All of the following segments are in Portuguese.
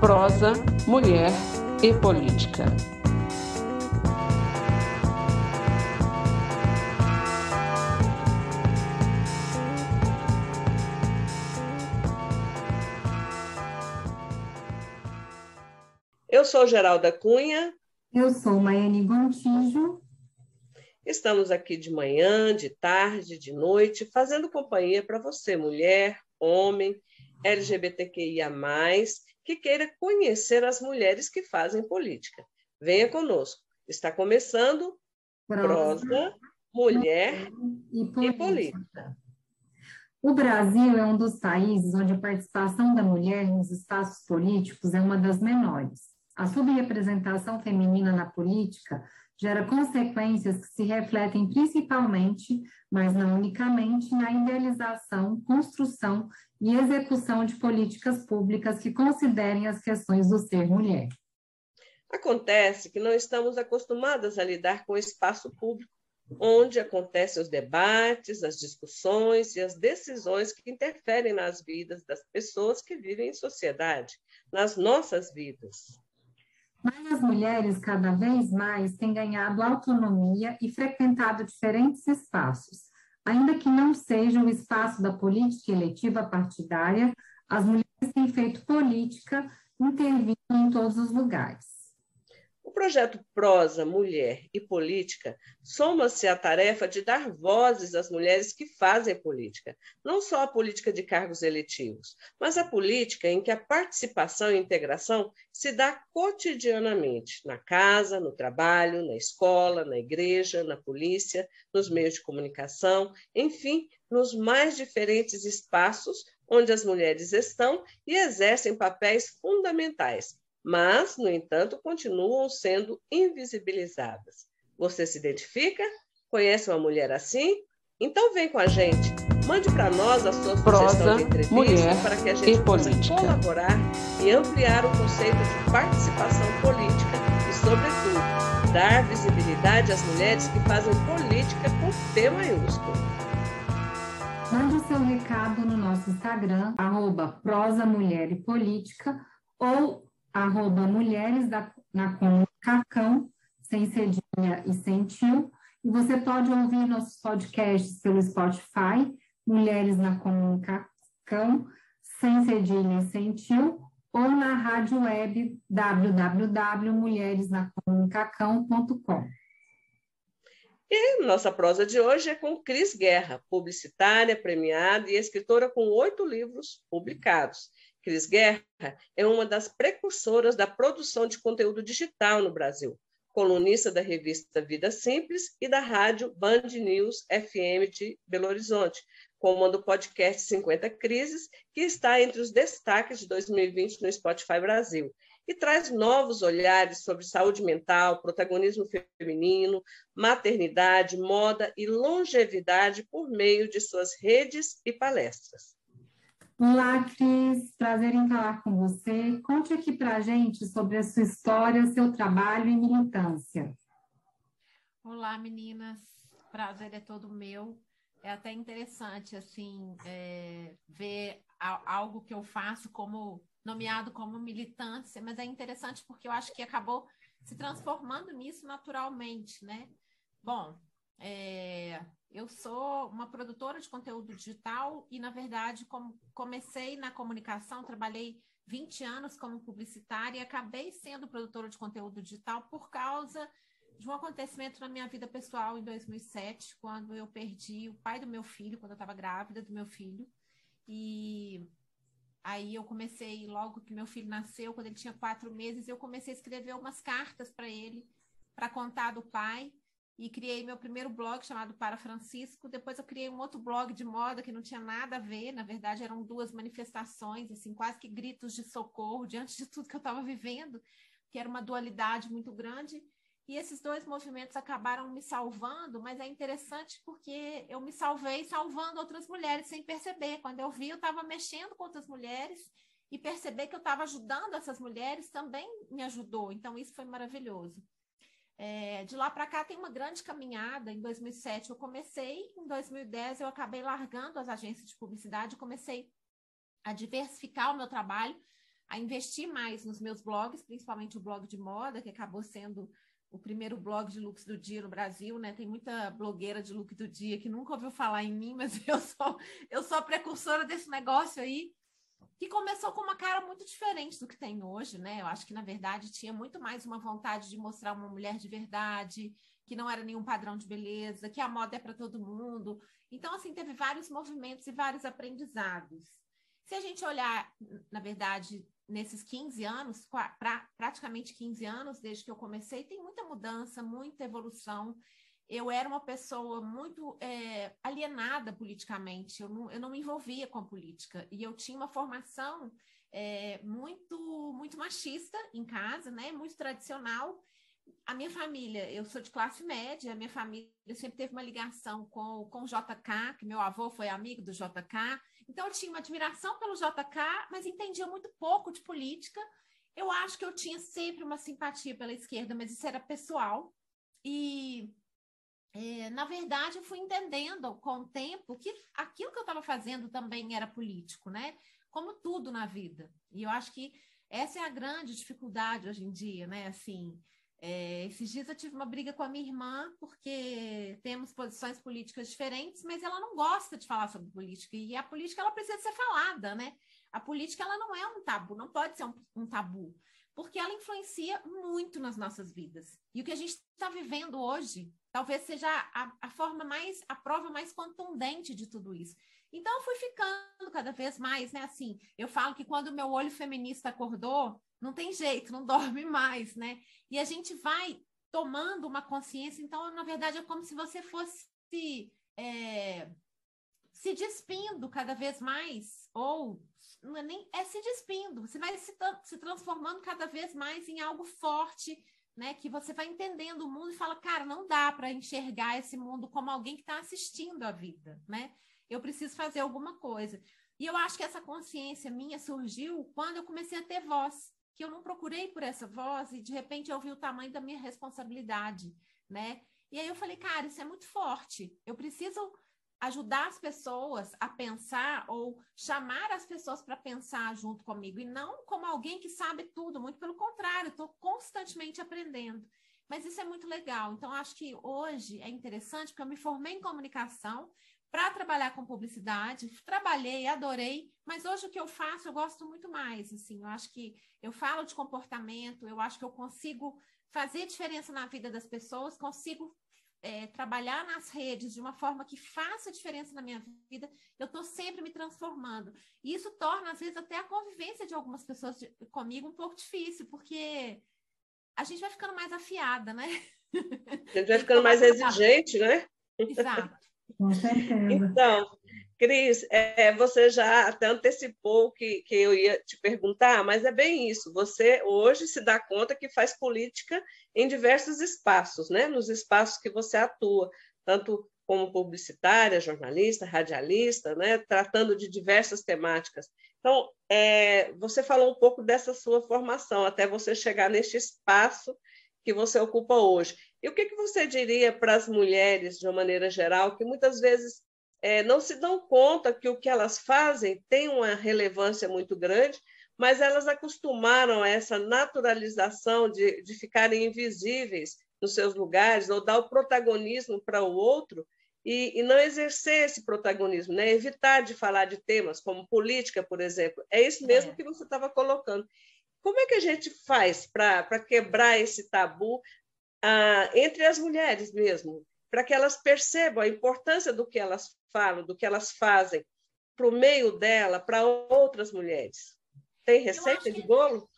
prosa, mulher e política. Eu sou Geralda Cunha. Eu sou Maiane Gontijo. Estamos aqui de manhã, de tarde, de noite, fazendo companhia para você, mulher, homem, LGBTQIA, que queira conhecer as mulheres que fazem política. Venha conosco. Está começando Prosa, Mulher e política. e política. O Brasil é um dos países onde a participação da mulher nos espaços políticos é uma das menores. A subrepresentação feminina na política gera consequências que se refletem principalmente, mas não unicamente, na idealização, construção e execução de políticas públicas que considerem as questões do ser mulher. Acontece que não estamos acostumadas a lidar com o espaço público, onde acontecem os debates, as discussões e as decisões que interferem nas vidas das pessoas que vivem em sociedade, nas nossas vidas. Mas as mulheres, cada vez mais, têm ganhado autonomia e frequentado diferentes espaços. Ainda que não seja o espaço da política eletiva partidária, as mulheres têm feito política intervindo em todos os lugares. Projeto Prosa, Mulher e Política soma-se à tarefa de dar vozes às mulheres que fazem política, não só a política de cargos eletivos, mas a política em que a participação e integração se dá cotidianamente, na casa, no trabalho, na escola, na igreja, na polícia, nos meios de comunicação, enfim, nos mais diferentes espaços onde as mulheres estão e exercem papéis fundamentais mas, no entanto, continuam sendo invisibilizadas. Você se identifica? Conhece uma mulher assim? Então vem com a gente. Mande para nós a sua Prosa, sugestão de entrevista mulher para que a gente possa colaborar e ampliar o conceito de participação política e, sobretudo, dar visibilidade às mulheres que fazem política com P maiúsculo. Mande o seu recado no nosso Instagram, arroba prosa mulher e política, ou arroba mulheres da, na comunicação, sem cedinha e sem tio. E você pode ouvir nossos podcasts pelo Spotify, Mulheres na Comunicação, sem cedinha e sem tio, ou na rádio web www.mulheresnacomunicação.com. E nossa prosa de hoje é com Cris Guerra, publicitária, premiada e escritora com oito livros publicados. Cris Guerra é uma das precursoras da produção de conteúdo digital no Brasil, colunista da revista Vida Simples e da rádio Band News FM de Belo Horizonte, comanda o podcast 50 Crises, que está entre os destaques de 2020 no Spotify Brasil, e traz novos olhares sobre saúde mental, protagonismo feminino, maternidade, moda e longevidade por meio de suas redes e palestras. Olá, Cris, prazer em falar com você. Conte aqui para gente sobre a sua história, seu trabalho e militância. Olá, meninas, prazer é todo meu. É até interessante, assim, é, ver algo que eu faço como nomeado como militância, mas é interessante porque eu acho que acabou se transformando nisso naturalmente, né? Bom, é, eu sou uma produtora de conteúdo digital e, na verdade, comecei na comunicação, trabalhei 20 anos como publicitária e acabei sendo produtora de conteúdo digital por causa de um acontecimento na minha vida pessoal em 2007, quando eu perdi o pai do meu filho, quando eu estava grávida do meu filho. E aí eu comecei, logo que meu filho nasceu, quando ele tinha quatro meses, eu comecei a escrever umas cartas para ele, para contar do pai e criei meu primeiro blog chamado Para Francisco. Depois eu criei um outro blog de moda que não tinha nada a ver, na verdade eram duas manifestações, assim, quase que gritos de socorro diante de tudo que eu estava vivendo, que era uma dualidade muito grande. E esses dois movimentos acabaram me salvando, mas é interessante porque eu me salvei salvando outras mulheres sem perceber. Quando eu vi, eu estava mexendo com outras mulheres e perceber que eu estava ajudando essas mulheres também me ajudou. Então, isso foi maravilhoso. É, de lá para cá tem uma grande caminhada. Em 2007 eu comecei, em 2010 eu acabei largando as agências de publicidade, comecei a diversificar o meu trabalho a investir mais nos meus blogs, principalmente o blog de moda, que acabou sendo o primeiro blog de looks do dia no Brasil, né? Tem muita blogueira de look do dia que nunca ouviu falar em mim, mas eu sou eu sou a precursora desse negócio aí, que começou com uma cara muito diferente do que tem hoje, né? Eu acho que na verdade tinha muito mais uma vontade de mostrar uma mulher de verdade, que não era nenhum padrão de beleza, que a moda é para todo mundo. Então assim, teve vários movimentos e vários aprendizados. Se a gente olhar, na verdade, nesses 15 anos, pra, praticamente 15 anos desde que eu comecei, tem muita mudança, muita evolução. Eu era uma pessoa muito é, alienada politicamente, eu não, eu não me envolvia com a política, e eu tinha uma formação é, muito, muito machista em casa, né? muito tradicional, a minha família, eu sou de classe média, a minha família sempre teve uma ligação com, com o JK, que meu avô foi amigo do JK, então eu tinha uma admiração pelo JK, mas entendia muito pouco de política. Eu acho que eu tinha sempre uma simpatia pela esquerda, mas isso era pessoal. E, é, na verdade, eu fui entendendo com o tempo que aquilo que eu estava fazendo também era político, né? Como tudo na vida. E eu acho que essa é a grande dificuldade hoje em dia, né? Assim, é, esses dias eu tive uma briga com a minha irmã, porque temos posições políticas diferentes, mas ela não gosta de falar sobre política, e a política ela precisa ser falada, né? A política ela não é um tabu, não pode ser um, um tabu, porque ela influencia muito nas nossas vidas. E o que a gente está vivendo hoje talvez seja a, a forma mais, a prova mais contundente de tudo isso. Então eu fui ficando cada vez mais, né? Assim, eu falo que quando o meu olho feminista acordou, não tem jeito, não dorme mais, né? E a gente vai tomando uma consciência, então, na verdade, é como se você fosse é, se despindo cada vez mais, ou não é nem é se despindo, você vai se, se transformando cada vez mais em algo forte, né? Que você vai entendendo o mundo e fala, cara, não dá para enxergar esse mundo como alguém que está assistindo a vida, né? Eu preciso fazer alguma coisa. E eu acho que essa consciência minha surgiu quando eu comecei a ter voz que eu não procurei por essa voz e de repente eu vi o tamanho da minha responsabilidade, né? E aí eu falei, cara, isso é muito forte. Eu preciso ajudar as pessoas a pensar ou chamar as pessoas para pensar junto comigo e não como alguém que sabe tudo, muito pelo contrário, estou constantemente aprendendo. Mas isso é muito legal. Então, acho que hoje é interessante, porque eu me formei em comunicação, para trabalhar com publicidade, trabalhei, adorei, mas hoje o que eu faço eu gosto muito mais, assim, eu acho que eu falo de comportamento, eu acho que eu consigo fazer diferença na vida das pessoas, consigo é, trabalhar nas redes de uma forma que faça diferença na minha vida, eu estou sempre me transformando. E isso torna, às vezes, até a convivência de algumas pessoas de, comigo um pouco difícil, porque a gente vai ficando mais afiada, né? A gente vai ficando mais exigente, né? Exato. Com certeza. Então, Cris, é, você já até antecipou que, que eu ia te perguntar, mas é bem isso. Você hoje se dá conta que faz política em diversos espaços, né? Nos espaços que você atua, tanto como publicitária, jornalista, radialista, né? Tratando de diversas temáticas. Então, é, você falou um pouco dessa sua formação até você chegar neste espaço que você ocupa hoje. E o que, que você diria para as mulheres, de uma maneira geral, que muitas vezes é, não se dão conta que o que elas fazem tem uma relevância muito grande, mas elas acostumaram a essa naturalização de, de ficarem invisíveis nos seus lugares, ou dar o protagonismo para o outro, e, e, não exercer esse protagonismo, né? evitar de falar de temas como política, por exemplo. É isso mesmo é. que você estava colocando. Como é que a gente faz para quebrar esse tabu ah, entre as mulheres mesmo, para que elas percebam a importância do que elas falam, do que elas fazem para o meio dela, para outras mulheres? Tem receita de bolo?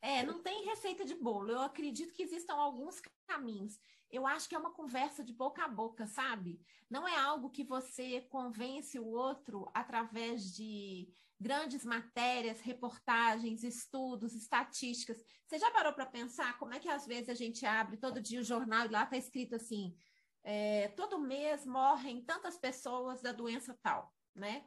É, não tem receita de bolo. Eu acredito que existam alguns caminhos. Eu acho que é uma conversa de boca a boca, sabe? Não é algo que você convence o outro através de grandes matérias, reportagens, estudos, estatísticas. Você já parou para pensar como é que às vezes a gente abre todo dia o jornal e lá está escrito assim: é, todo mês morrem tantas pessoas da doença tal, né?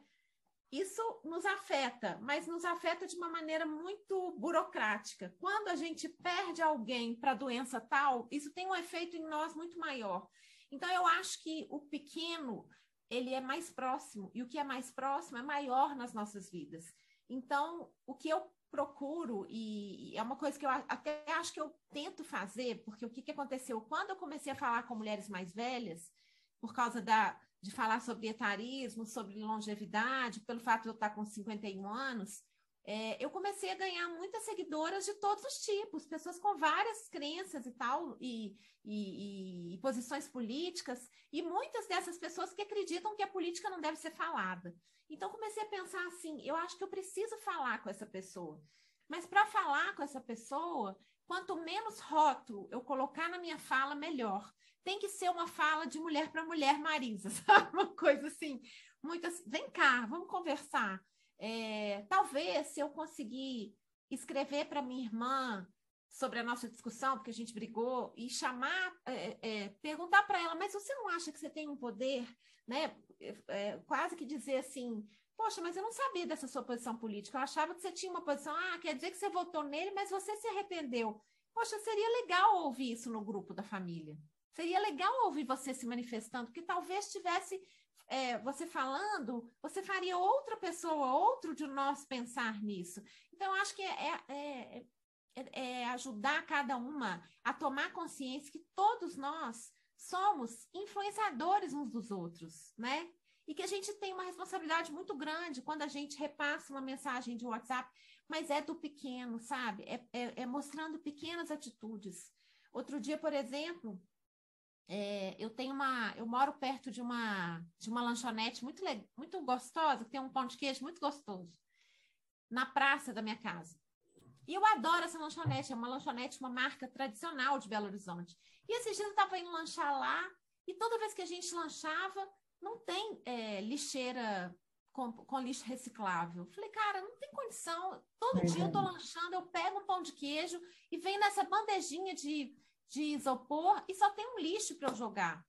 Isso nos afeta, mas nos afeta de uma maneira muito burocrática. Quando a gente perde alguém para a doença tal, isso tem um efeito em nós muito maior. Então, eu acho que o pequeno ele é mais próximo, e o que é mais próximo é maior nas nossas vidas. Então, o que eu procuro, e é uma coisa que eu até acho que eu tento fazer, porque o que, que aconteceu? Quando eu comecei a falar com mulheres mais velhas, por causa da, de falar sobre etarismo, sobre longevidade, pelo fato de eu estar com 51 anos, é, eu comecei a ganhar muitas seguidoras de todos os tipos, pessoas com várias crenças e tal, e, e, e, posições políticas, e muitas dessas pessoas que acreditam que a política não deve ser falada. Então, comecei a pensar assim: eu acho que eu preciso falar com essa pessoa. Mas para falar com essa pessoa, quanto menos rótulo eu colocar na minha fala, melhor. Tem que ser uma fala de mulher para mulher, Marisa, sabe? Uma coisa assim, muito assim, vem cá, vamos conversar. É, talvez se eu conseguir escrever para minha irmã sobre a nossa discussão, porque a gente brigou, e chamar, é, é, perguntar para ela, mas você não acha que você tem um poder, né? É, quase que dizer assim, poxa, mas eu não sabia dessa sua posição política, eu achava que você tinha uma posição, ah, quer dizer que você votou nele, mas você se arrependeu. Poxa, seria legal ouvir isso no grupo da família. Seria legal ouvir você se manifestando, porque talvez tivesse é, você falando, você faria outra pessoa, outro de nós pensar nisso. Então, acho que é, é, é, é ajudar cada uma a tomar consciência que todos nós somos influenciadores uns dos outros, né? E que a gente tem uma responsabilidade muito grande quando a gente repassa uma mensagem de WhatsApp, mas é do pequeno, sabe? É, é, é mostrando pequenas atitudes. Outro dia, por exemplo, é, eu tenho uma, eu moro perto de uma de uma lanchonete muito muito gostosa, que tem um pão de queijo muito gostoso, na praça da minha casa. E eu adoro essa lanchonete, é uma lanchonete, uma marca tradicional de Belo Horizonte. E esses dias eu estava indo lanchar lá, e toda vez que a gente lanchava, não tem é, lixeira com, com, lixo reciclável. Falei, cara, não tem condição. Todo é dia eu tô lanchando, eu pego um pão de queijo e vem nessa bandejinha de de isopor e só tem um lixo para eu jogar.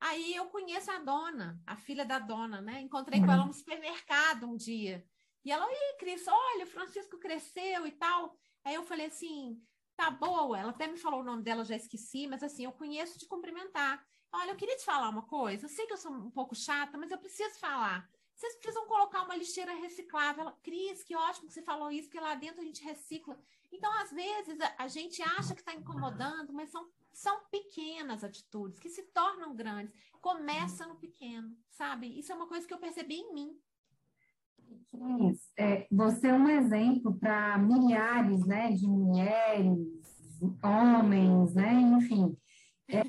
Aí eu conheço a dona, a filha da dona, né? Encontrei uhum. com ela no supermercado um dia. E ela, ih, Cris, olha, o Francisco cresceu e tal. Aí eu falei assim, tá boa. Ela até me falou o nome dela, já esqueci, mas assim, eu conheço de cumprimentar. Olha, eu queria te falar uma coisa. Eu sei que eu sou um pouco chata, mas eu preciso falar. Vocês precisam colocar uma lixeira reciclável. Ela, Cris, que ótimo que você falou isso, que lá dentro a gente recicla. Então, às vezes, a, gente acha que está incomodando, mas são, são pequenas atitudes que se tornam grandes. Começa no pequeno, sabe? Isso é uma coisa que eu percebi em mim. É, você é um exemplo para milhares né, de mulheres, homens, né, enfim. É,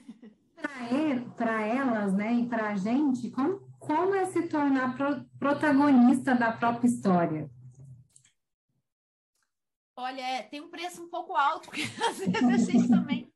para elas né, e para a gente, como, como é se tornar pro, protagonista da própria história? Olha, é, tem um preço um pouco alto, porque às vezes a gente também,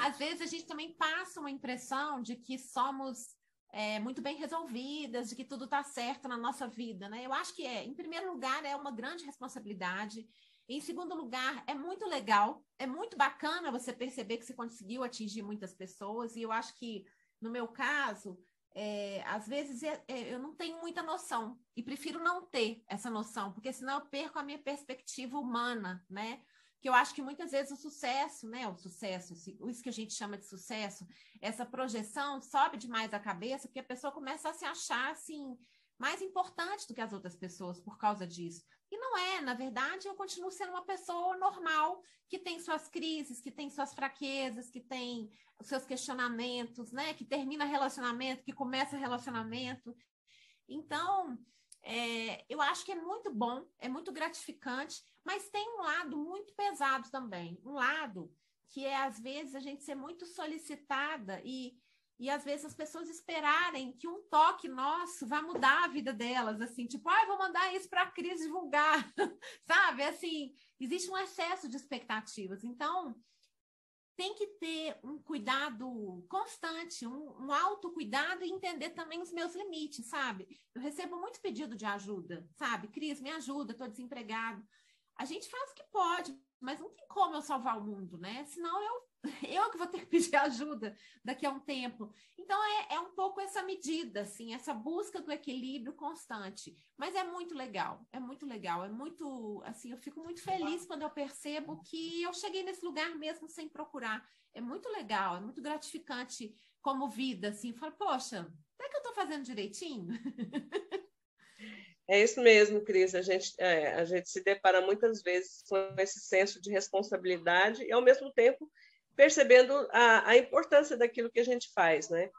às vezes a gente também passa uma impressão de que somos é, muito bem resolvidas, de que tudo está certo na nossa vida, né? Eu acho que é, em primeiro lugar, é uma grande responsabilidade. Em segundo lugar, é muito legal, é muito bacana você perceber que você conseguiu atingir muitas pessoas, e eu acho que, no meu caso, é, às vezes é, é, eu não tenho muita noção e prefiro não ter essa noção, porque senão eu perco a minha perspectiva humana, né? Que eu acho que muitas vezes o sucesso, né? O sucesso, isso que a gente chama de sucesso, essa projeção sobe demais a cabeça, porque a pessoa começa a se achar assim mais importante do que as outras pessoas por causa disso. E não é, na verdade, eu continuo sendo uma pessoa normal, que tem suas crises, que tem suas fraquezas, que tem os seus questionamentos, né? Que termina relacionamento, que começa relacionamento. Então, é, eu acho que é muito bom, é muito gratificante, mas tem um lado muito pesado também. Um lado que é, às vezes, a gente ser muito solicitada e e às vezes as pessoas esperarem que um toque nosso vá mudar a vida delas, assim, tipo, ah, vou mandar isso para a Cris divulgar, sabe? Assim, existe um excesso de expectativas. Então, tem que ter um cuidado constante, um, um autocuidado e entender também os meus limites, sabe? Eu recebo muito pedido de ajuda, sabe? Cris, me ajuda, estou desempregado. A gente faz o que pode, mas não tem como eu salvar o mundo, né? Senão eu eu que vou ter que pedir ajuda daqui a um tempo. Então, é, é um pouco essa medida, assim, essa busca do equilíbrio constante. Mas é muito legal, é muito legal, é muito, assim, eu fico muito feliz quando eu percebo que eu cheguei nesse lugar mesmo sem procurar. É muito legal, é muito gratificante como vida, assim. Falo, poxa, será que eu estou fazendo direitinho? É isso mesmo, Cris. A gente, é, a gente se depara muitas vezes com esse senso de responsabilidade e, ao mesmo tempo, percebendo a, a importância daquilo que a gente faz, né?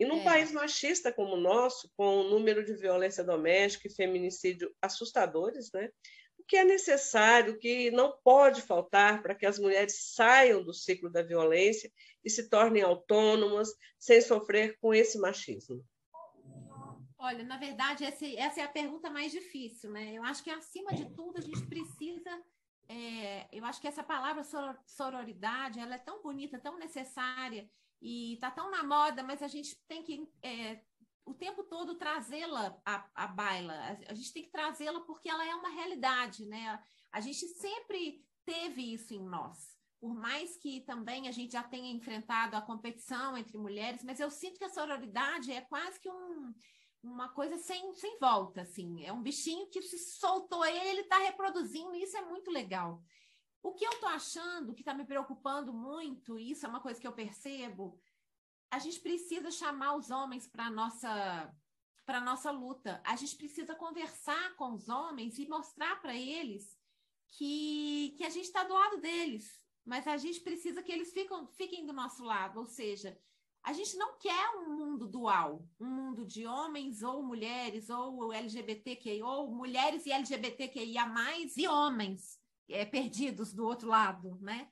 E num é. país machista como o nosso, com o número de violência doméstica e feminicídio assustadores, né? O que é necessário, o que não pode faltar para que as mulheres saiam do ciclo da violência e se tornem autônomas, sem sofrer com esse machismo? Olha, na verdade, essa é a pergunta mais difícil, né? Eu acho que, acima de tudo, a gente precisa. É, eu acho que essa palavra sororidade ela é tão bonita, tão necessária e está tão na moda, mas a gente tem que é, o tempo todo trazê-la à, à baila. A, gente tem que trazê-la porque ela é uma realidade, né? A gente sempre teve isso em nós. Por mais que também a gente já tenha enfrentado a competição entre mulheres, mas eu sinto que a sororidade é quase que um uma coisa sem, sem volta, assim. É um bichinho que se soltou ele, ele está reproduzindo, e isso é muito legal. O que eu estou achando, que está me preocupando muito, e isso é uma coisa que eu percebo, a gente precisa chamar os homens para a nossa para nossa luta. A gente precisa conversar com os homens e mostrar para eles que, que a gente está do lado deles, mas a gente precisa que eles fiquem do nosso lado, ou seja, a gente não quer um mundo dual, um mundo de homens ou mulheres, ou LGBTQI, ou mulheres e LGBTQIA+, e homens é, perdidos do outro lado, né?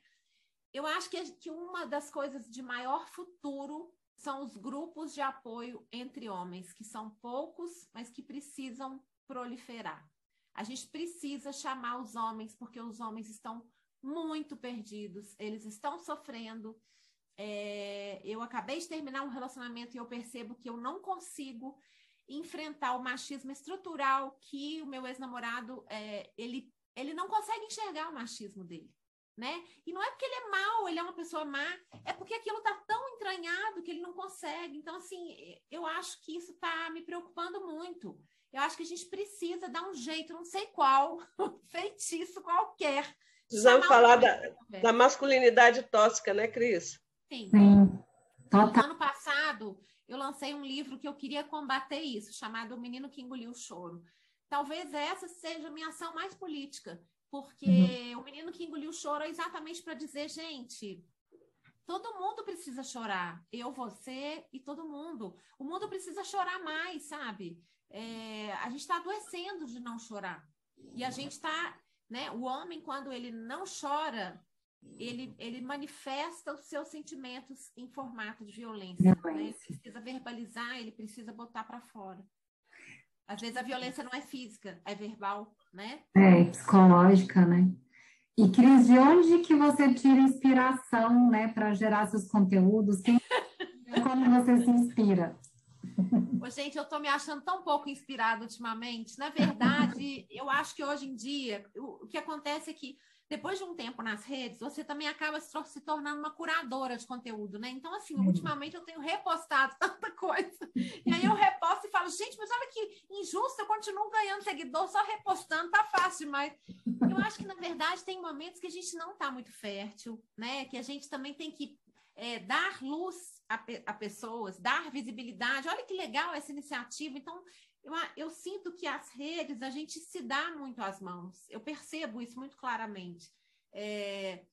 Eu acho que, que uma das coisas de maior futuro são os grupos de apoio entre homens, que são poucos, mas que precisam proliferar. A gente precisa chamar os homens, porque os homens estão muito perdidos, eles estão sofrendo, é, eu acabei de terminar um relacionamento e eu percebo que eu não consigo enfrentar o machismo estrutural que o meu ex-namorado é, ele, ele não consegue enxergar o machismo dele. Né? E não é porque ele é mau, ele é uma pessoa má, é porque aquilo está tão entranhado que ele não consegue. Então, assim, eu acho que isso está me preocupando muito. Eu acho que a gente precisa dar um jeito, não sei qual, feitiço qualquer. Precisamos falar da, da masculinidade tóxica, né, Cris? Sim. Sim. Total. ano passado, eu lancei um livro que eu queria combater isso, chamado O Menino que Engoliu o Choro. Talvez essa seja a minha ação mais política, porque uhum. o menino que engoliu o choro é exatamente para dizer, gente, todo mundo precisa chorar. Eu, você e todo mundo. O mundo precisa chorar mais, sabe? É, a gente está adoecendo de não chorar. E a gente está, né? O homem, quando ele não chora, ele, ele manifesta os seus sentimentos em formato de violência. Né? Ele precisa verbalizar, ele precisa botar para fora. Às vezes a violência não é física, é verbal, né? É, psicológica, né? E Cris, de onde que você tira inspiração, né, para gerar seus conteúdos? Quem, como você se inspira? Ô, gente, eu estou me achando tão pouco inspirada ultimamente. Na verdade, eu acho que hoje em dia, o, o que acontece é que depois de um tempo nas redes, você também acaba se tornando uma curadora de conteúdo, né? Então, assim, uhum. ultimamente eu tenho repostado tanta coisa. E aí eu reposto e falo, gente, mas olha que injusto, eu continuo ganhando seguidor só repostando, tá fácil demais. Eu acho que, na verdade, tem momentos que a gente não tá muito fértil, né? Que a gente também tem que é, dar luz a, a pessoas, dar visibilidade. Olha que legal essa iniciativa. Então, eu, eu, sinto que as redes a gente se dá muito às mãos. Eu percebo isso muito claramente. É,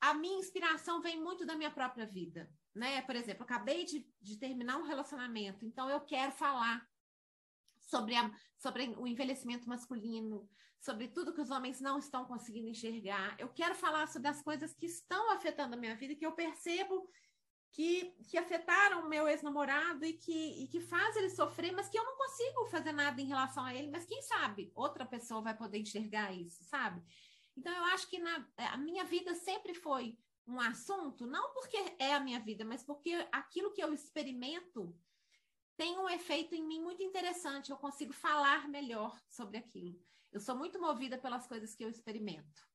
a minha inspiração vem muito da minha própria vida. Né? Por exemplo, acabei de, de terminar um relacionamento, então eu quero falar sobre, a, sobre o envelhecimento masculino, sobre tudo que os homens não estão conseguindo enxergar. Eu quero falar sobre as coisas que estão afetando a minha vida, que eu percebo que, que afetaram o meu ex-namorado e que, e que faz ele sofrer, mas que eu não consigo fazer nada em relação a ele, mas quem sabe outra pessoa vai poder enxergar isso, sabe? Então, eu acho que na, a minha vida sempre foi um assunto, não porque é a minha vida, mas porque aquilo que eu experimento tem um efeito em mim muito interessante, eu consigo falar melhor sobre aquilo. Eu sou muito movida pelas coisas que eu experimento.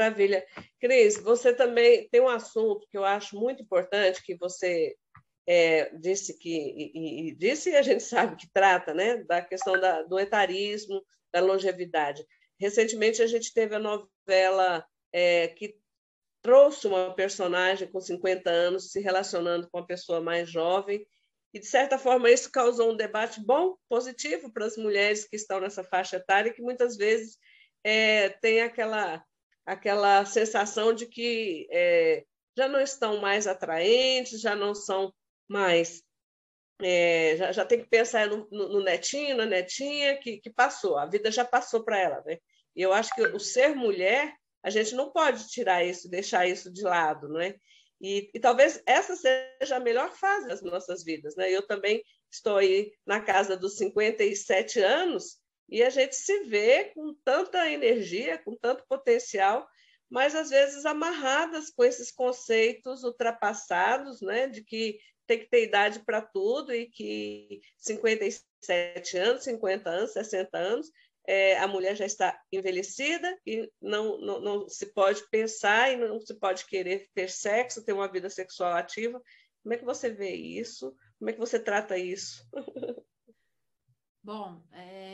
Maravilha. Cris, você também tem um assunto que eu acho muito importante, que você é, disse que, e, e, disse e a gente sabe que trata, né, da questão da, do etarismo, da longevidade. Recentemente a gente teve a novela é, que trouxe uma personagem com 50 anos se relacionando com uma pessoa mais jovem E, de certa forma, isso causou um debate bom, positivo para as mulheres que estão nessa faixa etária, que muitas vezes é, tem aquela, aquela sensação de que é, já não estão mais atraentes, já não são mais. É, já, já tem que pensar no, no, netinho, na netinha, que, que passou, a vida já passou para ela. Né? E eu acho que o ser mulher, a gente não pode tirar isso, deixar isso de lado, não é? E, e, talvez essa seja a melhor fase das nossas vidas. Né? Eu também estou aí na casa dos 57 anos e a gente se vê com tanta energia, com tanto potencial, mas às vezes amarradas com esses conceitos ultrapassados, né? de que tem que ter idade para tudo e que 57 anos, 50 anos, 60 anos é, a mulher já está envelhecida e não, não, não se pode pensar e não se pode querer ter sexo, ter uma vida sexual ativa. Como é que você vê isso? Como é que você trata isso? Bom, é,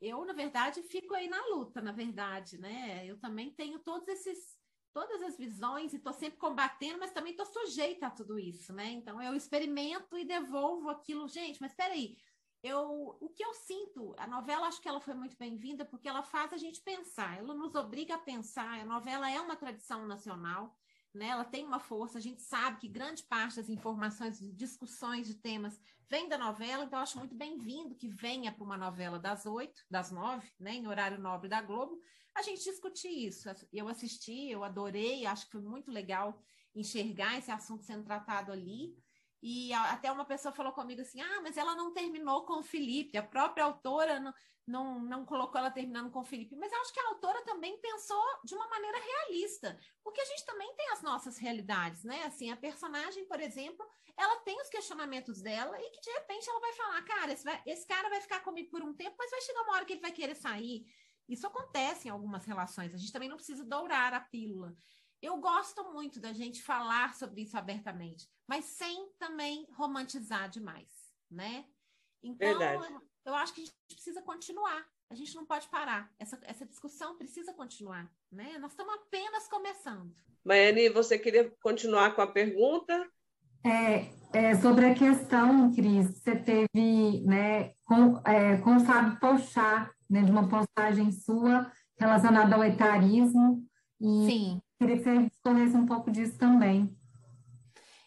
eu, na verdade, fico aí na luta, na verdade, né? Eu também tenho todos esses, todas as visões e estou sempre combatendo, mas também estou sujeita a tudo isso, né? Então, eu experimento e devolvo aquilo. Gente, mas espera aí, eu, o que eu sinto, a novela acho que ela foi muito bem-vinda porque ela faz a gente pensar, ela nos obriga a pensar. A novela é uma tradição nacional, né? Ela tem uma força. A gente sabe que grande parte das informações, discussões de temas vem da novela, então acho muito bem-vindo que venha para uma novela das oito, das nove, né? Em horário nobre da Globo, a gente discutir isso. Eu assisti, eu adorei, acho que foi muito legal enxergar esse assunto sendo tratado ali. E até uma pessoa falou comigo assim: ah, mas ela não terminou com o Felipe, a própria autora não, não, não colocou ela terminando com o Felipe. Mas eu acho que a autora também pensou de uma maneira realista, porque a gente também tem as nossas realidades, né? Assim, a personagem, por exemplo, ela tem os questionamentos dela e que de repente ela vai falar: cara, esse, vai, esse cara vai ficar comigo por um tempo, mas vai chegar uma hora que ele vai querer sair. Isso acontece em algumas relações, a gente também não precisa dourar a pílula. Eu gosto muito da gente falar sobre isso abertamente, mas sem também romantizar demais, né? Então, eu, eu, acho que a gente precisa continuar. A gente não pode parar. Essa, essa discussão precisa continuar, né? Nós estamos apenas começando. Maiane, você queria continuar com a pergunta? É, é, sobre a questão, Cris, você teve né, com, é, com o Fábio Pochá, né, de uma postagem sua relacionada ao etarismo. E Sim. Queria que você respondesse um pouco disso também.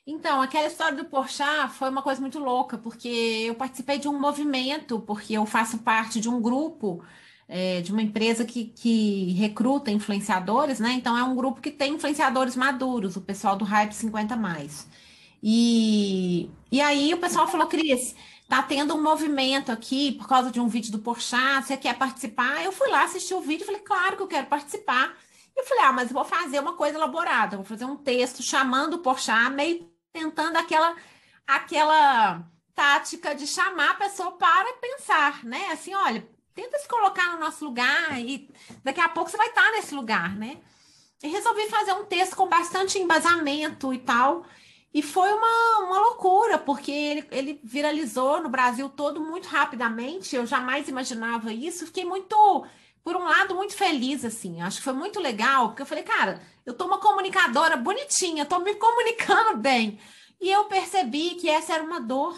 Então, aquela história do Porchat foi uma coisa muito louca, porque eu participei de um movimento, porque eu faço parte de um grupo, é, de uma empresa que, que recruta influenciadores, né? Então, é um grupo que tem influenciadores maduros, o pessoal do Hype 50+. Mais. E, e aí o pessoal falou, Cris, tá tendo um movimento aqui por causa de um vídeo do Porchat, você quer participar? Eu fui lá assistir o vídeo e falei, claro que eu quero participar. Eu falei, ah, mas vou fazer uma coisa elaborada, vou fazer um texto chamando o Porchat, meio tentando aquela, aquela tática de chamar a pessoa para pensar, né? Assim, olha, tenta se colocar no nosso lugar e daqui a pouco você vai estar nesse lugar, né? E resolvi fazer um texto com bastante embasamento e tal. E foi uma, uma loucura, porque ele, ele viralizou no Brasil todo muito rapidamente. Eu jamais imaginava isso. Fiquei muito por um lado, muito feliz, assim. Acho que foi muito legal, porque eu falei, cara, eu tô uma comunicadora bonitinha, tô me comunicando bem. E eu percebi que essa era uma dor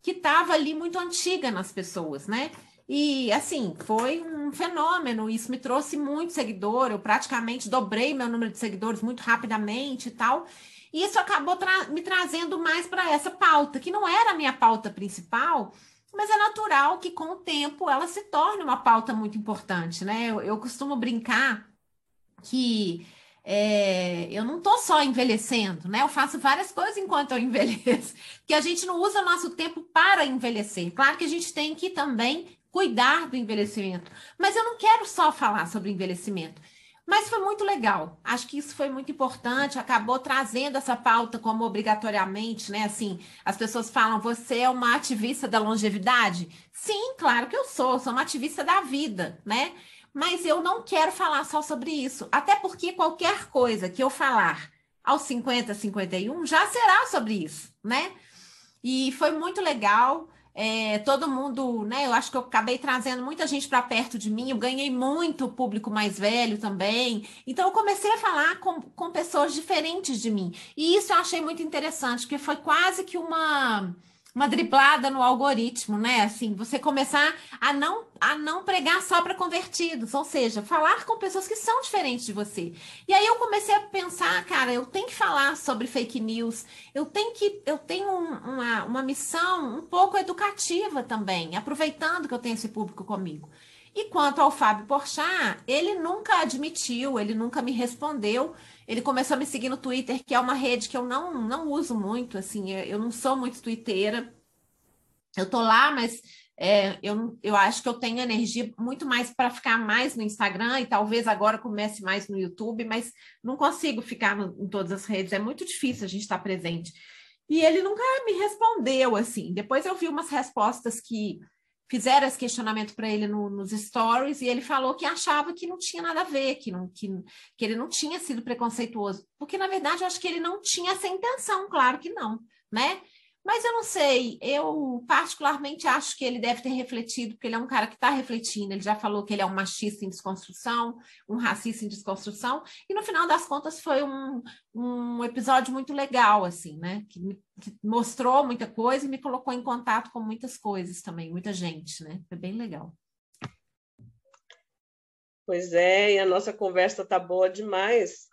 que estava ali muito antiga nas pessoas, né? E assim, foi um fenômeno. Isso me trouxe muito seguidor. Eu praticamente dobrei meu número de seguidores muito rapidamente e tal. E isso acabou tra me trazendo mais para essa pauta, que não era a minha pauta principal, mas é natural que com o tempo ela se torne uma pauta muito importante, né? Eu, eu costumo brincar que é, eu não estou só envelhecendo, né? Eu faço várias coisas enquanto eu envelheço, que a gente não usa nosso tempo para envelhecer. Claro que a gente tem que também cuidar do envelhecimento, mas eu não quero só falar sobre envelhecimento. Mas foi muito legal. Acho que isso foi muito importante. Acabou trazendo essa pauta como obrigatoriamente, né? Assim, as pessoas falam: você é uma ativista da longevidade? Sim, claro que eu sou. Sou uma ativista da vida, né? Mas eu não quero falar só sobre isso. Até porque qualquer coisa que eu falar aos 50, 51 já será sobre isso, né? E foi muito legal. É, todo mundo, né? Eu acho que eu acabei trazendo muita gente para perto de mim, eu ganhei muito público mais velho também. Então, eu comecei a falar com, com pessoas diferentes de mim. E isso eu achei muito interessante, porque foi quase que uma uma driblada no algoritmo, né? Assim, você começar a não a não pregar só para convertidos, ou seja, falar com pessoas que são diferentes de você. E aí eu comecei a pensar, cara, eu tenho que falar sobre fake news, eu tenho que eu tenho uma, uma missão um pouco educativa também, aproveitando que eu tenho esse público comigo. E quanto ao Fábio Porchat, ele nunca admitiu, ele nunca me respondeu. Ele começou a me seguir no Twitter, que é uma rede que eu não, não uso muito, assim, eu não sou muito twitteira. Eu tô lá, mas é, eu, eu acho que eu tenho energia muito mais para ficar mais no Instagram e talvez agora comece mais no YouTube, mas não consigo ficar no, em todas as redes, é muito difícil a gente estar presente. E ele nunca me respondeu assim. Depois eu vi umas respostas que fizeram esse questionamento para ele no, nos stories e ele falou que achava que não tinha nada a ver, que, não, que, que ele não tinha sido preconceituoso, porque na verdade eu acho que ele não tinha essa intenção, claro que não, né? Mas eu não sei, eu particularmente acho que ele deve ter refletido, porque ele é um cara que está refletindo, ele já falou que ele é um machista em desconstrução, um racista em desconstrução, e no final das contas foi um, um episódio muito legal, assim, né? Que, me, que mostrou muita coisa e me colocou em contato com muitas coisas também, muita gente, né? Foi bem legal. Pois é, e a nossa conversa está boa demais,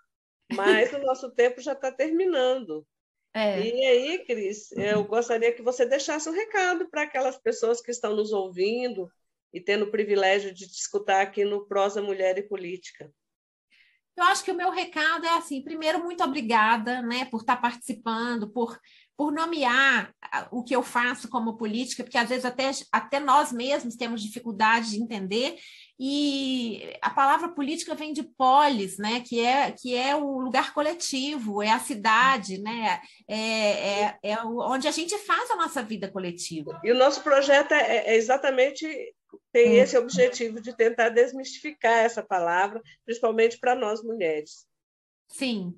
mas o nosso tempo já está terminando. É. E aí, Cris, eu gostaria que você deixasse um recado para aquelas pessoas que estão nos ouvindo e tendo o privilégio de te escutar aqui no Prosa Mulher e Política. Eu acho que o meu recado é assim, primeiro, muito obrigada, né, por estar participando, por, por nomear o que eu faço como política, porque às vezes até, até nós mesmos temos dificuldade de entender, e a palavra política vem de polis, né? Que é, que é o lugar coletivo, é a cidade, né? É, é, é onde a gente faz a nossa vida coletiva. E o nosso projeto é, é exatamente tem esse objetivo de tentar desmistificar essa palavra, principalmente para nós mulheres. Sim,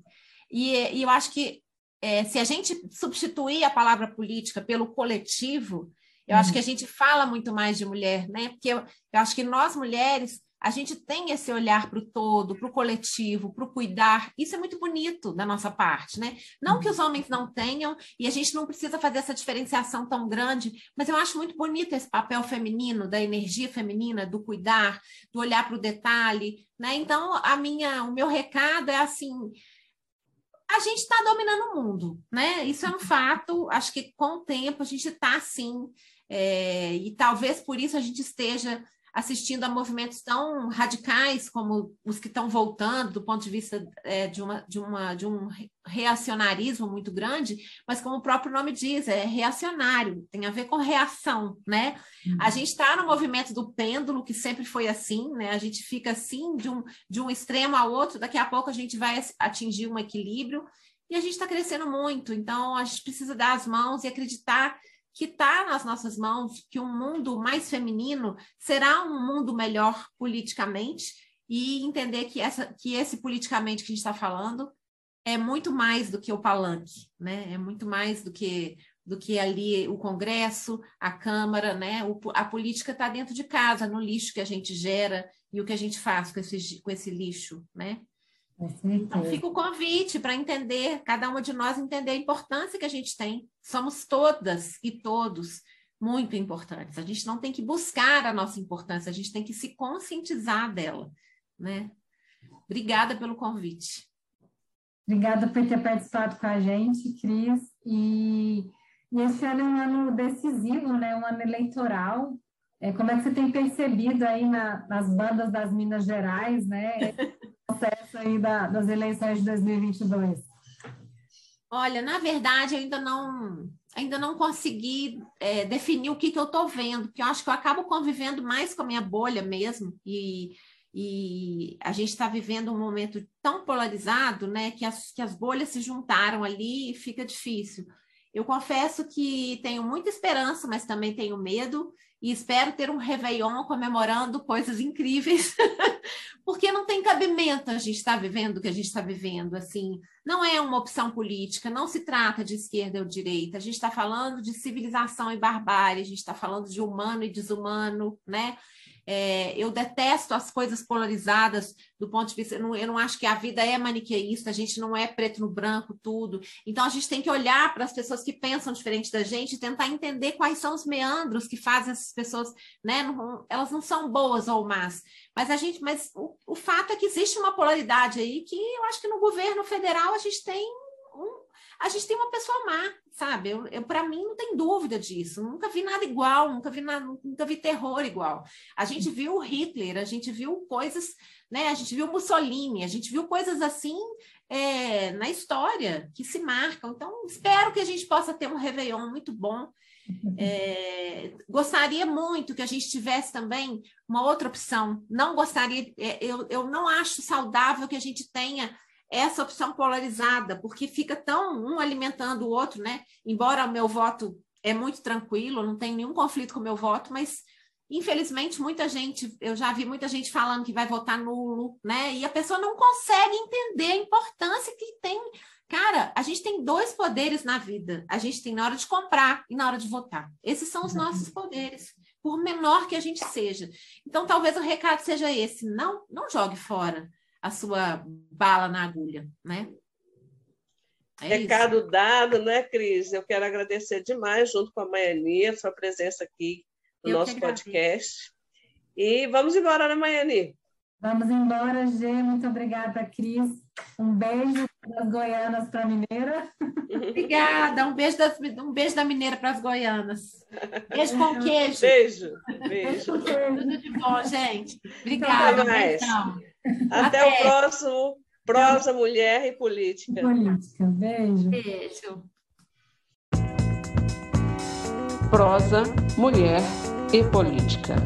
e, e eu acho que é, se a gente substituir a palavra política pelo coletivo, eu acho que a gente fala muito mais de mulher, né? Porque eu, eu acho que nós mulheres a gente tem esse olhar para o todo, para o coletivo, para o cuidar. Isso é muito bonito da nossa parte, né? Não que os uhum. homens não tenham, e a gente não precisa fazer essa diferenciação tão grande, mas eu acho muito bonito esse papel feminino, da energia feminina, do cuidar, do olhar para o detalhe, né? Então, a minha, o meu recado é assim. A gente está dominando o mundo, né? Isso é um uhum. fato. Acho que com o tempo a gente está assim é, e talvez por isso a gente esteja assistindo a movimentos tão radicais como os que estão voltando do ponto de vista é, de, uma, de, uma, de um reacionarismo muito grande, mas como o próprio nome diz, é reacionário, tem a ver com reação, né? Uhum. A gente está no movimento do pêndulo, que sempre foi assim, né? A gente fica assim de um, de um extremo ao outro, daqui a pouco a gente vai atingir um equilíbrio, e a gente está crescendo muito, então a gente precisa dar as mãos e acreditar que está nas nossas mãos, que um mundo mais feminino será um mundo melhor politicamente e entender que, essa, que esse politicamente que a gente está falando é muito mais do que o palanque, né? É muito mais do que do que ali o Congresso, a Câmara, né? O, a política está dentro de casa, no lixo que a gente gera e o que a gente faz com esse, com esse lixo, né? Então, fica o convite para entender, cada uma de nós entender a importância que a gente tem. Somos todas e todos muito importantes. A gente não tem que buscar a nossa importância, a gente tem que se conscientizar dela, né? Obrigada pelo convite. Obrigada por ter participado com a gente, Cris. E, e esse ano é um ano decisivo, né? Um ano eleitoral. É, como é que você tem percebido aí na, nas bandas das Minas Gerais, né? processo aí da, das eleições de 2022? Olha, na verdade, eu ainda não ainda não consegui é, definir o que, que eu estou vendo, porque eu acho que eu acabo convivendo mais com a minha bolha mesmo, e, e a gente está vivendo um momento tão polarizado, né, que as, que as bolhas se juntaram ali e fica difícil. Eu confesso que tenho muita esperança, mas também tenho medo, e espero ter um Réveillon comemorando coisas incríveis, porque não tem cabimento a gente estar tá vivendo o que a gente está vivendo. Assim, não é uma opção política, não se trata de esquerda ou direita, a gente está falando de civilização e barbárie, a gente está falando de humano e desumano, né? É, eu detesto as coisas polarizadas do ponto de vista. Eu não, eu não acho que a vida é maniqueísta, a gente não é preto no branco, tudo. Então a gente tem que olhar para as pessoas que pensam diferente da gente e tentar entender quais são os meandros que fazem essas pessoas, né? Não, elas não são boas ou más. Mas a gente, mas o, o fato é que existe uma polaridade aí que eu acho que no governo federal a gente tem a gente tem uma pessoa má, sabe? Eu, eu para mim não tem dúvida disso. Nunca vi nada igual, nunca vi nada, nunca vi terror igual. A gente viu Hitler, a gente viu coisas, né? A gente viu Mussolini, a gente viu coisas assim é, na história que se marcam. Então espero que a gente possa ter um Réveillon muito bom. É, gostaria muito que a gente tivesse também uma outra opção. Não gostaria, é, eu, eu não acho saudável que a gente tenha essa opção polarizada, porque fica tão um alimentando o outro, né? Embora o meu voto é muito tranquilo, não tem nenhum conflito com o meu voto, mas infelizmente muita gente, eu já vi muita gente falando que vai votar nulo, né? E a pessoa não consegue entender a importância que tem. Cara, a gente tem dois poderes na vida. A gente tem na hora de comprar e na hora de votar. Esses são os nossos poderes, por menor que a gente seja. Então, talvez o recado seja esse: não, não jogue fora a sua bala na agulha, né? É Recado isso. dado, né, Cris? Eu quero agradecer demais, junto com a Maiani, a sua presença aqui no Eu nosso podcast. E vamos embora, né, Maiani? Vamos embora, Gê. Muito obrigada, Cris. Um beijo das goianas para a mineira. Obrigada. Um beijo, das, um beijo da mineira para as goianas. Beijo com queijo. Beijo. Beijo. Tudo de bom, gente. Obrigada. Até, Até, Até o próximo Prosa, Mulher e Política. Política. Beijo. Beijo. Prosa, Mulher e Política.